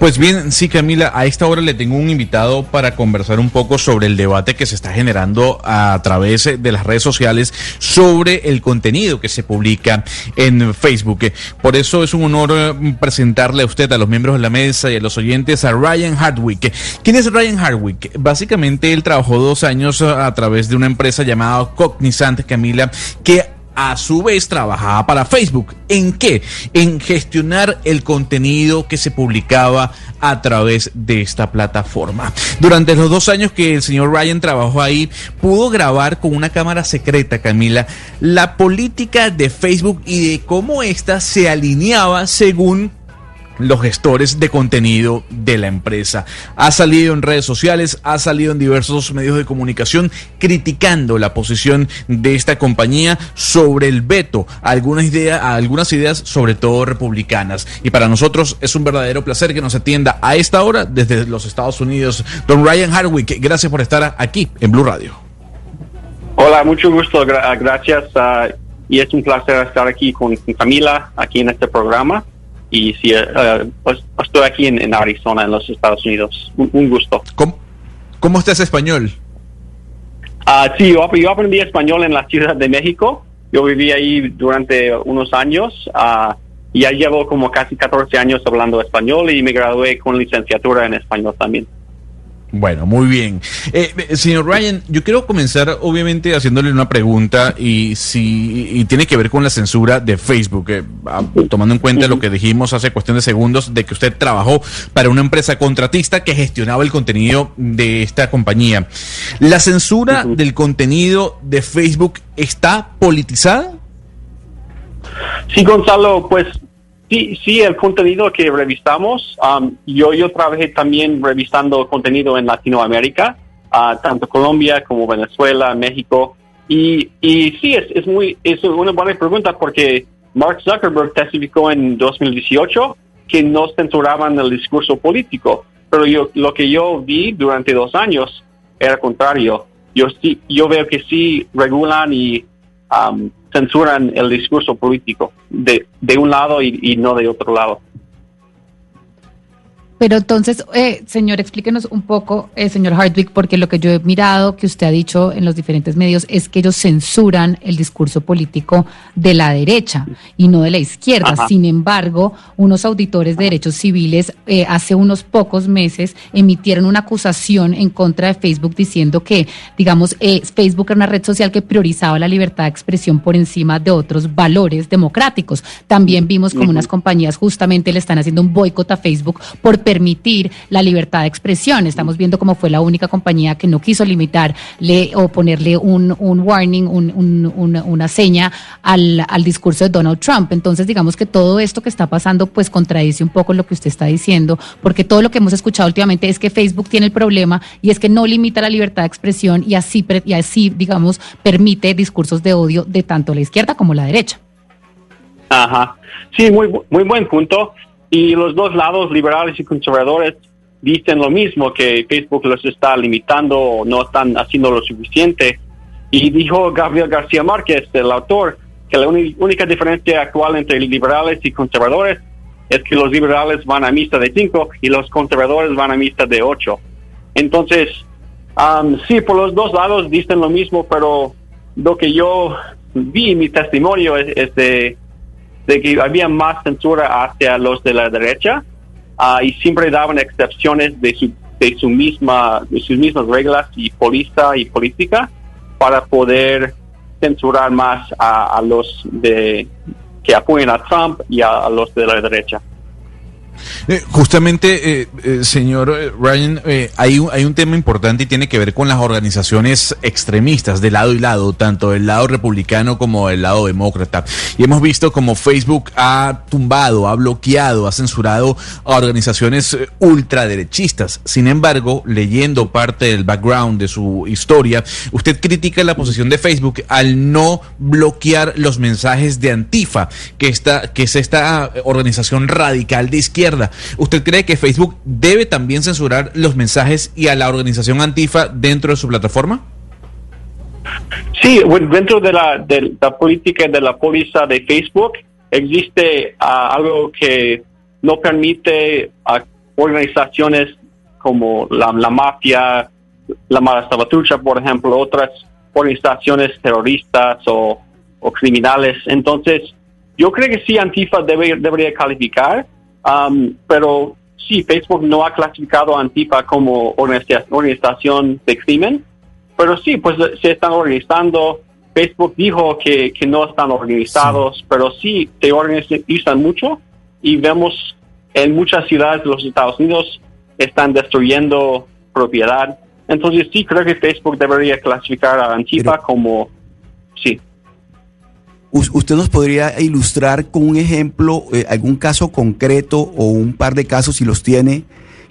Pues bien, sí, Camila, a esta hora le tengo un invitado para conversar un poco sobre el debate que se está generando a través de las redes sociales sobre el contenido que se publica en Facebook. Por eso es un honor eh, presentarle a usted, a los miembros de la mesa y a los oyentes, a Ryan Hardwick. ¿Quién es Ryan Hardwick? Básicamente él trabajó dos años a través de una empresa llamada Cognizant, Camila, que a su vez trabajaba para Facebook. ¿En qué? En gestionar el contenido que se publicaba a través de esta plataforma. Durante los dos años que el señor Ryan trabajó ahí, pudo grabar con una cámara secreta, Camila, la política de Facebook y de cómo ésta se alineaba según los gestores de contenido de la empresa. Ha salido en redes sociales, ha salido en diversos medios de comunicación criticando la posición de esta compañía sobre el veto a algunas ideas, algunas ideas sobre todo republicanas. Y para nosotros es un verdadero placer que nos atienda a esta hora desde los Estados Unidos. Don Ryan Hardwick, gracias por estar aquí en Blue Radio. Hola, mucho gusto, gracias. Ah, y es un placer estar aquí con Camila, aquí en este programa y sí, uh, pues, estoy aquí en, Arizona, en los Estados Unidos. Un, gusto. ¿Cómo, ¿Cómo, estás español? Uh, sí, yo, aprendí español en la Ciudad de México. Yo viví ahí durante unos años uh, y ya llevo como casi 14 años hablando español y me gradué con licenciatura en español también. Bueno, muy bien. Eh, señor Ryan, yo quiero comenzar obviamente haciéndole una pregunta y si y tiene que ver con la censura de Facebook, eh, tomando en cuenta lo que dijimos hace cuestión de segundos de que usted trabajó para una empresa contratista que gestionaba el contenido de esta compañía. ¿La censura del contenido de Facebook está politizada? Sí, Gonzalo, pues Sí, sí, el contenido que revisamos, um, yo, yo trabajé también revisando contenido en Latinoamérica, uh, tanto Colombia como Venezuela, México, y, y sí, es, es, muy, es una buena pregunta porque Mark Zuckerberg testificó en 2018 que no censuraban el discurso político, pero yo, lo que yo vi durante dos años era contrario. Yo, sí, yo veo que sí regulan y um, censuran el discurso político de, de un lado y, y no de otro lado. Pero entonces, eh, señor, explíquenos un poco, eh, señor Hardwick, porque lo que yo he mirado que usted ha dicho en los diferentes medios es que ellos censuran el discurso político de la derecha y no de la izquierda. Sin embargo, unos auditores de derechos civiles eh, hace unos pocos meses emitieron una acusación en contra de Facebook diciendo que, digamos, Facebook era una red social que priorizaba la libertad de expresión por encima de otros valores democráticos. También vimos como unas compañías justamente le están haciendo un boicot a Facebook por permitir la libertad de expresión. Estamos viendo cómo fue la única compañía que no quiso limitarle o ponerle un, un warning, un, una seña al, al discurso de Donald Trump. Entonces, digamos que todo esto que está pasando, pues contradice un poco lo que usted está diciendo, porque todo lo que hemos escuchado últimamente es que Facebook tiene el problema y es que no limita la libertad de expresión y así, y así digamos, permite discursos de odio de tanto la izquierda como la derecha. Ajá. Sí, muy, muy buen punto. Y los dos lados, liberales y conservadores, dicen lo mismo, que Facebook los está limitando no están haciendo lo suficiente. Y dijo Gabriel García Márquez, el autor, que la única diferencia actual entre liberales y conservadores es que los liberales van a misa de cinco y los conservadores van a misa de ocho. Entonces, um, sí, por los dos lados dicen lo mismo, pero lo que yo vi mi testimonio es de de que había más censura hacia los de la derecha ah, y siempre daban excepciones de su, de su misma de sus mismas reglas y política y política para poder censurar más a, los de que apoyan a Trump y a, los de la derecha. Eh, justamente, eh, eh, señor Ryan, hay, un, hay un tema importante y tiene que ver con las organizaciones extremistas de lado y lado, tanto del lado republicano como del lado demócrata. Y hemos visto como Facebook ha tumbado, ha bloqueado, ha censurado a organizaciones ultraderechistas. Sin embargo, leyendo parte del background de su historia, usted critica la posición de Facebook al no bloquear los mensajes de Antifa, que, que es esta organización radical de izquierda. ¿Usted cree que Facebook debe también censurar los mensajes y a la organización Antifa dentro de su plataforma? Sí, dentro de la, política de la póliza de Facebook existe ah, algo que no permite a organizaciones como la, mafia, la Mara Salvatrucha, por ejemplo, otras organizaciones terroristas o, o criminales. Entonces, yo creo que sí, Antifa debe, debería calificar, um, pero sí, Facebook no ha clasificado a Antifa como organización de crimen, pero sí, pues se están organizando. Facebook dijo que, no están organizados, pero sí se organizan mucho y vemos en muchas ciudades de los Estados Unidos están destruyendo propiedad. Entonces sí, creo que Facebook debería clasificar a Antifa como, sí usted nos podría ilustrar con un ejemplo, eh, algún caso concreto o un par de casos, si los tiene,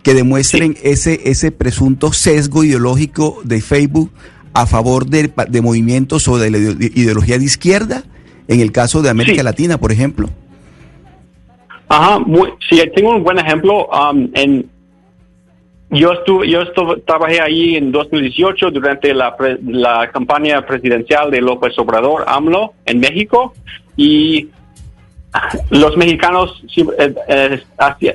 que demuestren ese, ese presunto sesgo ideológico de Facebook a favor de, movimientos o de la ideología de izquierda, en el caso de América Latina, por ejemplo. Ajá, sí, tengo un buen ejemplo. Um, en yo estuve, yo estuve, trabajé ahí en 2018 durante la, la campaña presidencial de López Obrador, AMLO, en México, y los mexicanos eh, eh,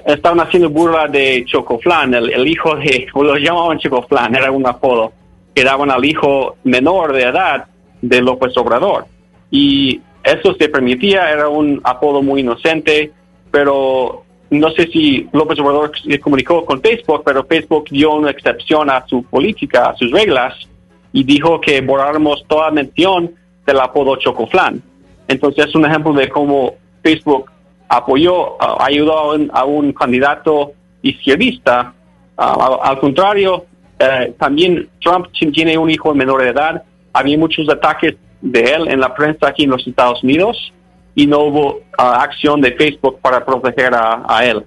estaban haciendo burla de Chocoflan, el, el hijo de, o lo llamaban Chocoflan, era un apodo, que daban al hijo menor de edad de López Obrador. Y eso se permitía, era un apodo muy inocente, pero no sé si López Obrador se comunicó con Facebook, pero Facebook dio una excepción a su política, a sus reglas, y dijo que borráramos toda mención del apodo Chocoflan. Entonces es un ejemplo de cómo Facebook apoyó, ayudó a un, candidato izquierdista. al contrario, eh, también Trump tiene un hijo menor de edad. Había muchos ataques de él en la prensa aquí en los Estados Unidos y no hubo ah, acción de Facebook para proteger a él.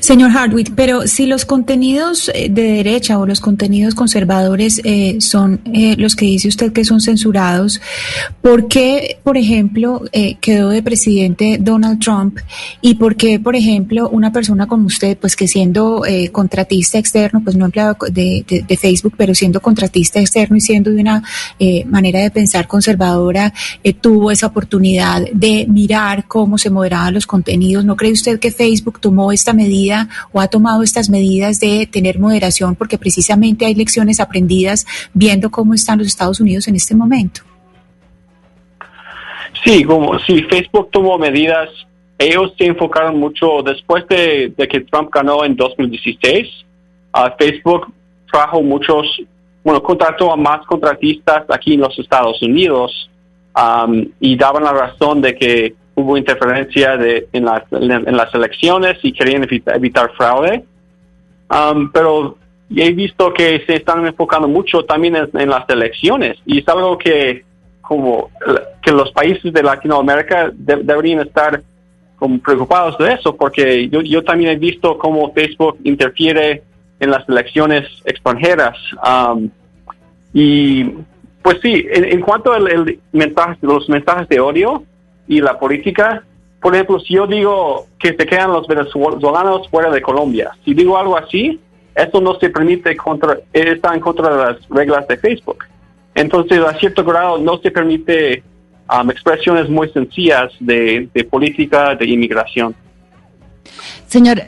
Señor Hardwick, pero si los contenidos eh, de derecha o los contenidos conservadores eh, son eh, los que dice usted que son censurados, ¿por qué, por ejemplo, quedó de presidente Donald Trump y por qué, por ejemplo, una persona como usted, pues que siendo contratista externo, pues no empleado de, de, Facebook, pero siendo contratista externo y siendo de una manera de pensar conservadora, tuvo esa oportunidad de mirar cómo se moderaban los contenidos? ¿No cree usted que Facebook tomó esta medida? O ha tomado estas medidas de tener moderación porque precisamente hay lecciones aprendidas viendo cómo están los Estados Unidos en este momento? Sí, como si Facebook tomó medidas, ellos se enfocaron mucho después de, que Trump ganó en 2016. Uh, Facebook trajo muchos, bueno, contrató a más contratistas aquí en los Estados Unidos y daban la razón de que hubo interferencia de, en, las, en, las elecciones y querían evitar, fraude. Um, pero he visto que se están enfocando mucho también en, las elecciones y es algo que como que los países de Latinoamérica deberían estar preocupados de eso porque yo, yo también he visto cómo Facebook interfiere en las elecciones extranjeras um, y pues sí en, cuanto a el mensaje, los mensajes de odio y la política. Por ejemplo, si yo digo que se quedan los venezolanos fuera de Colombia, si digo algo así, eso no se permite contra, está en contra de las reglas de Facebook. Entonces, a cierto grado, no se permite um, expresiones muy sencillas de, política de inmigración. Señor,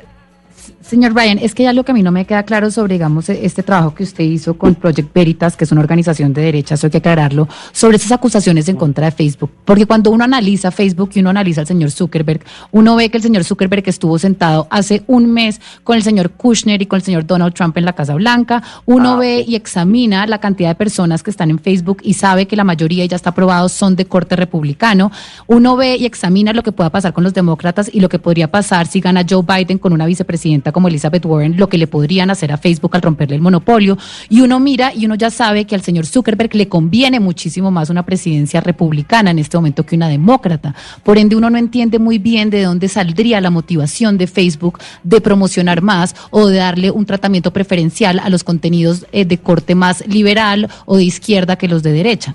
Señor Ryan, es que ya lo que a mí no me queda claro sobre, digamos, e- este trabajo que usted hizo con Project Veritas, que es una organización de derecha, eso hay que aclararlo, sobre esas acusaciones en contra de Facebook. Porque cuando uno analiza Facebook y uno analiza al señor Zuckerberg, uno ve que el señor Zuckerberg estuvo sentado hace un mes con el señor Kushner y con el señor Donald Trump en la Casa Blanca. Uno ve y examina la cantidad de personas que están en Facebook y sabe que la mayoría, ya está aprobado, son de corte republicano. Uno ve y examina lo que pueda pasar con los demócratas y lo que podría pasar si gana Joe Biden con una vicepresidenta como Elizabeth Warren, lo que le podrían hacer a Facebook al romperle el monopolio. Y uno mira y uno ya sabe que al señor Zuckerberg le conviene muchísimo más una presidencia republicana en este momento que una demócrata. Por ende, uno no entiende muy bien de dónde saldría la motivación de Facebook de promocionar más o de darle un tratamiento preferencial a los contenidos eh, de corte más liberal o de izquierda que los de derecha.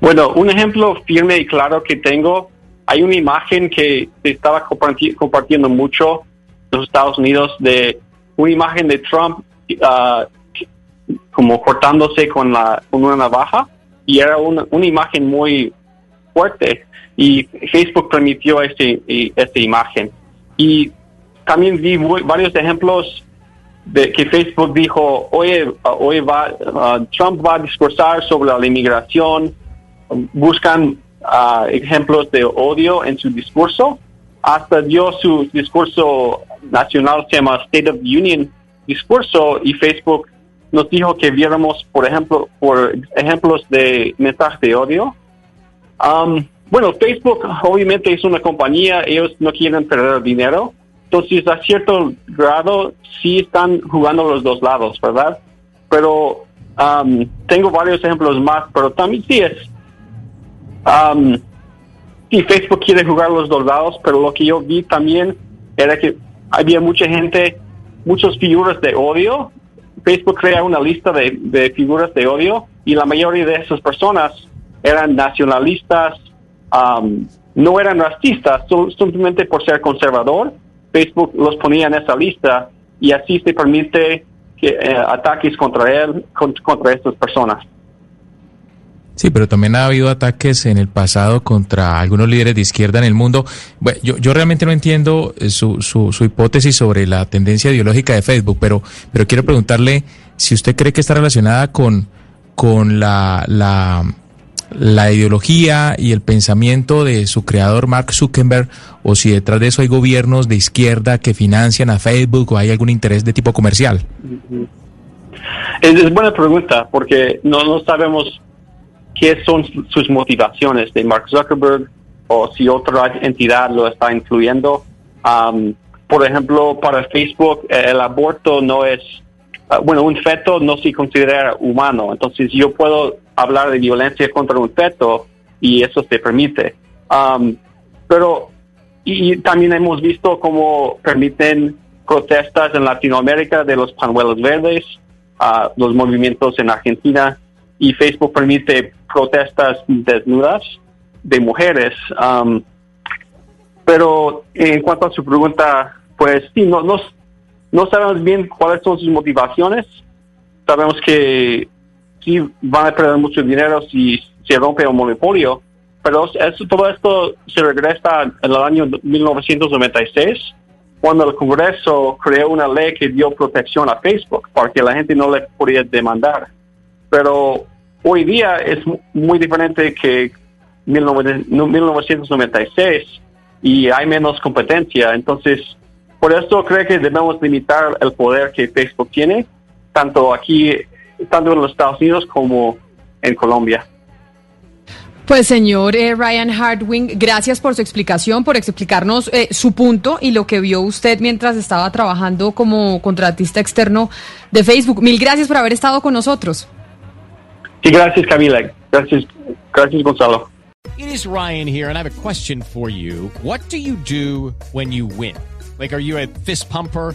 Bueno, un ejemplo firme y claro que tengo, hay una imagen que se estaba comparti- compartiendo mucho los Estados Unidos de una imagen de Trump ah, como cortándose con, la, con una navaja y era una, una imagen muy fuerte y Facebook permitió este, esta imagen. Y también vi varios ejemplos de que Facebook dijo, oye, hoy va, ah, Trump va a discursar sobre la inmigración, buscan ah, ejemplos de odio en su discurso. Hasta dio su discurso nacional, se llama State of Union discurso, y Facebook nos dijo que viéramos, por ejemplo, por ejemplos de mensajes de odio. Um, bueno, Facebook obviamente es una compañía, ellos no quieren perder dinero, entonces a cierto grado sí están jugando los dos lados, ¿verdad? Pero um, tengo varios ejemplos más, pero también sí es Um, Facebook quiere jugar los dos lados, pero lo que yo vi también era que había mucha gente, muchas figuras de odio. Facebook crea una lista de, de figuras de odio y la mayoría de esas personas eran nacionalistas, um, no eran racistas, simplemente por ser conservador. Facebook los ponía en esa lista y así se permite que, eh, ataques contra él, con- contra estas personas. Sí, pero también ha habido ataques en el pasado contra algunos líderes de izquierda en el mundo. Yo, realmente no entiendo eh, su, su, su hipótesis sobre la tendencia ideológica de Facebook, pero, pero quiero preguntarle si usted cree que está relacionada con, con la, la, la ideología y el pensamiento de su creador Mark Zuckerberg, o si detrás de eso hay gobiernos de izquierda que financian a Facebook o hay algún interés de tipo comercial. Es buena pregunta porque no, no sabemos qué son su- sus motivaciones de Mark Zuckerberg o si otra entidad lo está influyendo. Um, por ejemplo, para Facebook eh, el aborto no es, ah, bueno, un feto no se considera humano, entonces yo puedo hablar de violencia contra un feto y eso se permite. Um, pero y, y también hemos visto cómo permiten protestas en Latinoamérica de los panuelos verdes, ah, los movimientos en Argentina y Facebook permite protestas desnudas de mujeres. Um, pero en cuanto a su pregunta, pues sí, no, no, no sabemos bien cuáles son sus motivaciones. Sabemos que sí van a perder mucho dinero si se rompe el monopolio, pero eso, todo esto se regresa el año 1996, cuando el Congreso creó una ley que dio protección a Facebook para que la gente no le podía demandar. Pero hoy día es mu- muy diferente que 19- no, 1996 y hay menos competencia. Entonces, por eso creo que debemos limitar el poder que Facebook tiene, tanto aquí, tanto en los Estados Unidos como en Colombia. Pues señor eh, Ryan Hardwing, gracias por su explicación, por explicarnos eh, su punto y lo que vio usted mientras estaba trabajando como contratista externo de Facebook. Mil gracias por haber estado con nosotros. Sí, gracias Camila. Gracias, gracias Gonzalo. It is Ryan here, and I have a question for you. What do you do when you win? Like, are you a fist pumper?